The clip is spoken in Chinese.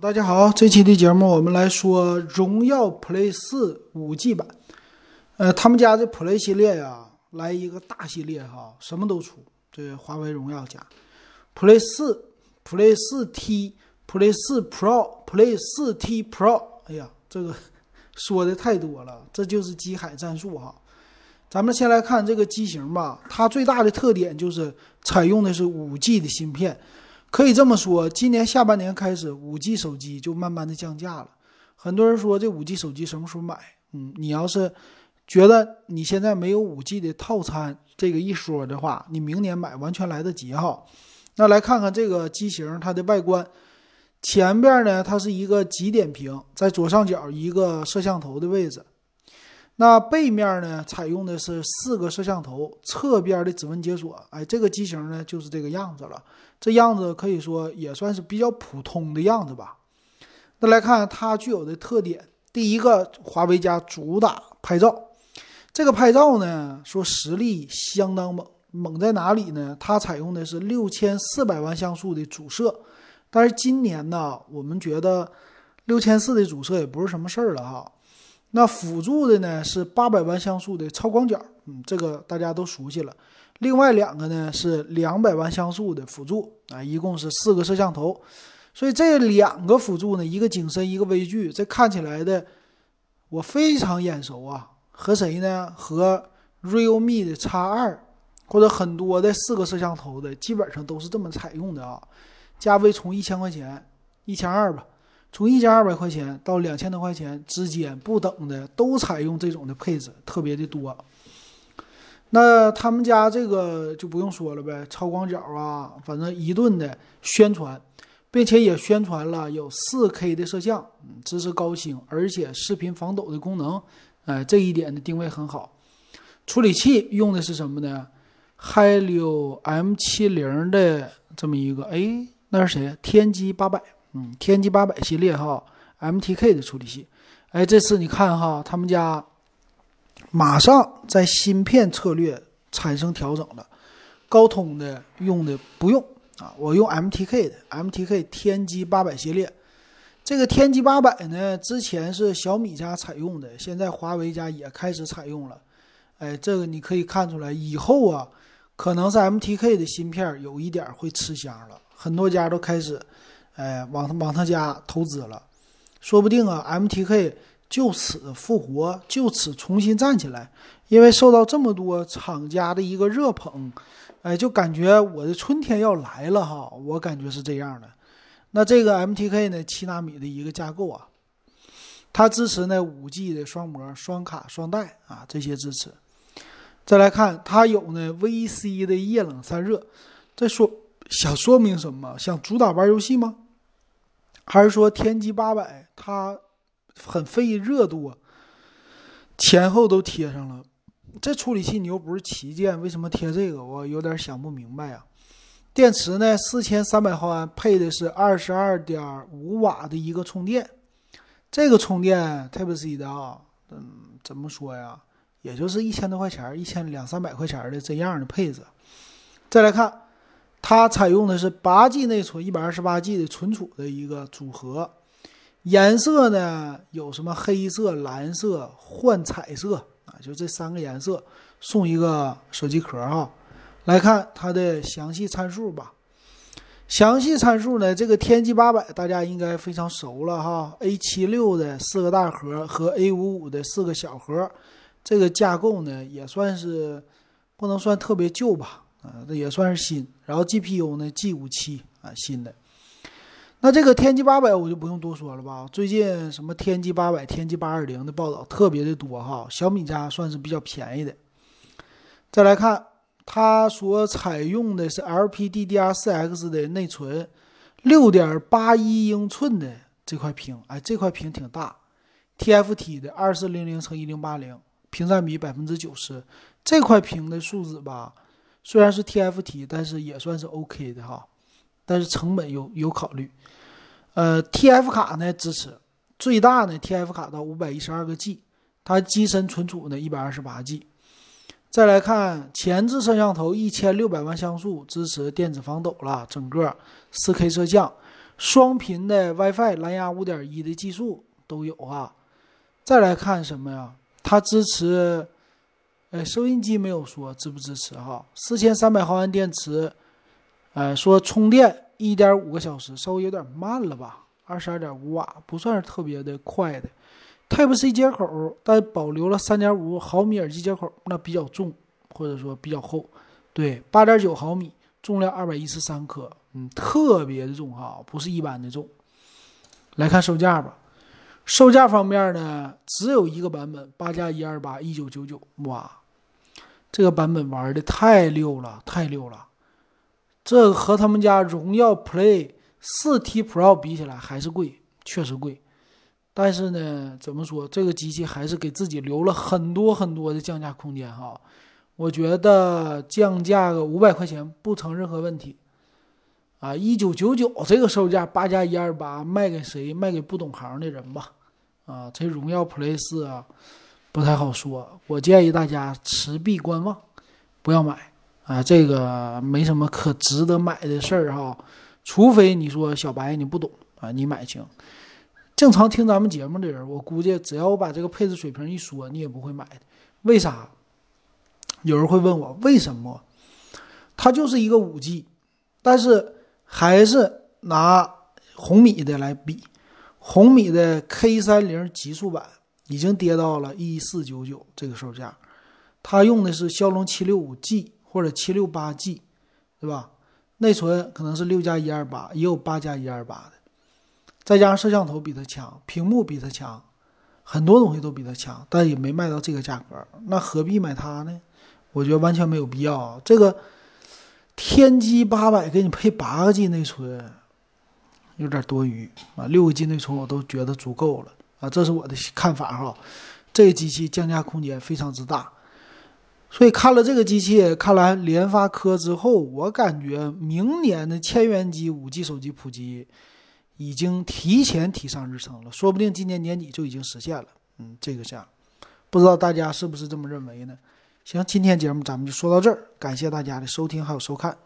大家好，这期的节目我们来说荣耀 Play 四五 G 版。呃，他们家这 Play 系列呀，来一个大系列哈，什么都出。这华为荣耀家 Play 四、Play 四 T、Play 四 Pro、Play 四 T Pro，哎呀，这个 说的太多了，这就是机海战术哈。咱们先来看这个机型吧，它最大的特点就是采用的是五 G 的芯片。可以这么说，今年下半年开始，五 G 手机就慢慢的降价了。很多人说这五 G 手机什么时候买？嗯，你要是觉得你现在没有五 G 的套餐这个一说的话，你明年买完全来得及哈。那来看看这个机型它的外观，前边呢它是一个极点屏，在左上角一个摄像头的位置。那背面呢采用的是四个摄像头，侧边的指纹解锁。哎，这个机型呢就是这个样子了。这样子可以说也算是比较普通的样子吧。那来看它具有的特点，第一个，华为家主打拍照。这个拍照呢，说实力相当猛，猛在哪里呢？它采用的是六千四百万像素的主摄，但是今年呢，我们觉得六千四的主摄也不是什么事儿了哈。那辅助的呢是八百万像素的超广角，嗯，这个大家都熟悉了。另外两个呢是两百万像素的辅助啊，一共是四个摄像头，所以这两个辅助呢，一个景深，一个微距，这看起来的我非常眼熟啊。和谁呢？和 realme 的 X 二或者很多的四个摄像头的，基本上都是这么采用的啊。价位从一千块钱、一千二吧，从一千二百块钱到两千多块钱之间不等的，都采用这种的配置，特别的多。那他们家这个就不用说了呗，超广角啊，反正一顿的宣传，并且也宣传了有 4K 的摄像，支持高清，而且视频防抖的功能，哎，这一点的定位很好。处理器用的是什么呢？Helio M70 的这么一个，哎，那是谁？天玑八百，嗯，天玑八百系列哈，MTK 的处理器。哎，这次你看哈，他们家。马上在芯片策略产生调整了，高通的用的不用啊，我用 MTK 的 MTK 天玑八百系列。这个天玑八百呢，之前是小米家采用的，现在华为家也开始采用了。哎，这个你可以看出来，以后啊，可能是 MTK 的芯片有一点会吃香了，很多家都开始哎往他往他家投资了，说不定啊，MTK。就此复活，就此重新站起来，因为受到这么多厂家的一个热捧，哎，就感觉我的春天要来了哈，我感觉是这样的。那这个 MTK 呢，七纳米的一个架构啊，它支持呢五 G 的双模、双卡、双待啊这些支持。再来看，它有呢 VC 的液冷散热，这说想说明什么？想主打玩游戏吗？还是说天玑八百它？很费热度啊，前后都贴上了。这处理器你又不是旗舰，为什么贴这个？我有点想不明白啊。电池呢，四千三百毫安，配的是二十二点五瓦的一个充电。这个充电 Type C 的啊，嗯，怎么说呀？也就是一千多块钱，一千两三百块钱的这样的配置。再来看，它采用的是八 G 内存，一百二十八 G 的存储的一个组合。颜色呢有什么黑色、蓝色、幻彩色啊？就这三个颜色，送一个手机壳哈。来看它的详细参数吧。详细参数呢，这个天玑八百大家应该非常熟了哈。A 七六的四个大核和 A 五五的四个小核，这个架构呢也算是不能算特别旧吧？这也算是新。然后 GPU 呢 G 五七啊，新的。那这个天玑八百我就不用多说了吧，最近什么天玑八百、天玑八二零的报道特别的多哈，小米家算是比较便宜的。再来看，它所采用的是 LPDDR4X 的内存，六点八一英寸的这块屏，哎，这块屏挺大，TFT 的二四零零乘一零八零，屏占比百分之九十，这块屏的素质吧，虽然是 TFT，但是也算是 OK 的哈。但是成本有有考虑，呃，TF 卡呢支持最大呢，TF 卡到五百一十二个 G，它机身存储呢一百二十八 G。再来看前置摄像头一千六百万像素，支持电子防抖了，整个四 K 摄像，双频的 WiFi、蓝牙五点一的技术都有啊。再来看什么呀？它支持，哎，收音机没有说支不支持哈？四千三百毫安电池，哎，说充电一点五个小时，稍微有点慢了吧？二十二点五瓦，不算是特别的快的。Type C 接口，但保留了三点五毫米耳机接口，那比较重，或者说比较厚。对，八点九毫米，重量二百一十三克，嗯，特别的重哈，不是一般的重。来看售价吧，售价方面呢，只有一个版本，八加一二八，一九九九。哇，这个版本玩的太溜了，太溜了。这和他们家荣耀 Play 四 T Pro 比起来还是贵，确实贵。但是呢，怎么说，这个机器还是给自己留了很多很多的降价空间哈。我觉得降价个五百块钱不成任何问题。啊，一九九九这个售价，八加一二八，卖给谁？卖给不懂行的人吧。啊，这荣耀 Play 四啊，不太好说。我建议大家持币观望，不要买啊。这个没什么可值得买的事儿哈，除非你说小白你不懂啊，你买行。正常听咱们节目的人，我估计只要我把这个配置水平一说，你也不会买的。为啥？有人会问我为什么？它就是一个五 G，但是还是拿红米的来比，红米的 K 三零极速版已经跌到了一四九九这个售价，它用的是骁龙七六五 G 或者七六八 G，对吧？内存可能是六加一二八，也有八加一二八的。再加上摄像头比它强，屏幕比它强，很多东西都比它强，但也没卖到这个价格，那何必买它呢？我觉得完全没有必要。这个天玑八百给你配八个 G 内存，有点多余啊，六个 G 内存我都觉得足够了啊，这是我的看法哈。这个机器降价空间非常之大，所以看了这个机器，看完联发科之后，我感觉明年的千元机五 G 手机普及。已经提前提上日程了，说不定今年年底就已经实现了。嗯，这个价，不知道大家是不是这么认为呢？行，今天节目咱们就说到这儿，感谢大家的收听还有收看。